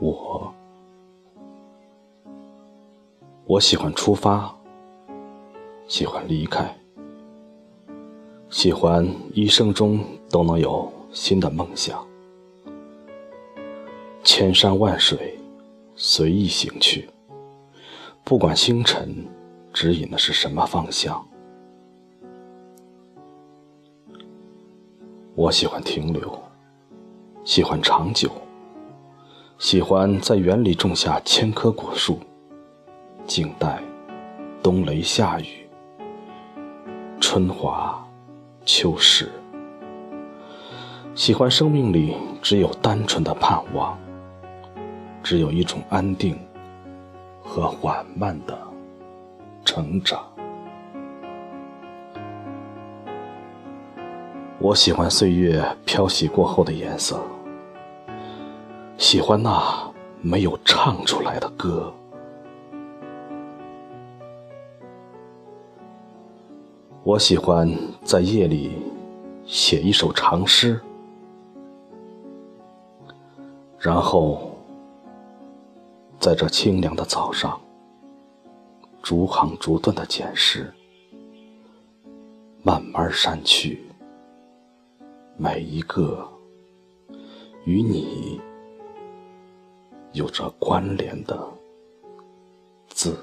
我，我喜欢出发，喜欢离开，喜欢一生中都能有新的梦想，千山万水随意行去，不管星辰指引的是什么方向。我喜欢停留，喜欢长久。喜欢在园里种下千棵果树，静待冬雷夏雨，春华秋实。喜欢生命里只有单纯的盼望，只有一种安定和缓慢的成长。我喜欢岁月漂洗过后的颜色。喜欢那没有唱出来的歌。我喜欢在夜里写一首长诗，然后在这清凉的早上，逐行逐段的捡拾，慢慢删去每一个与你。有着关联的字。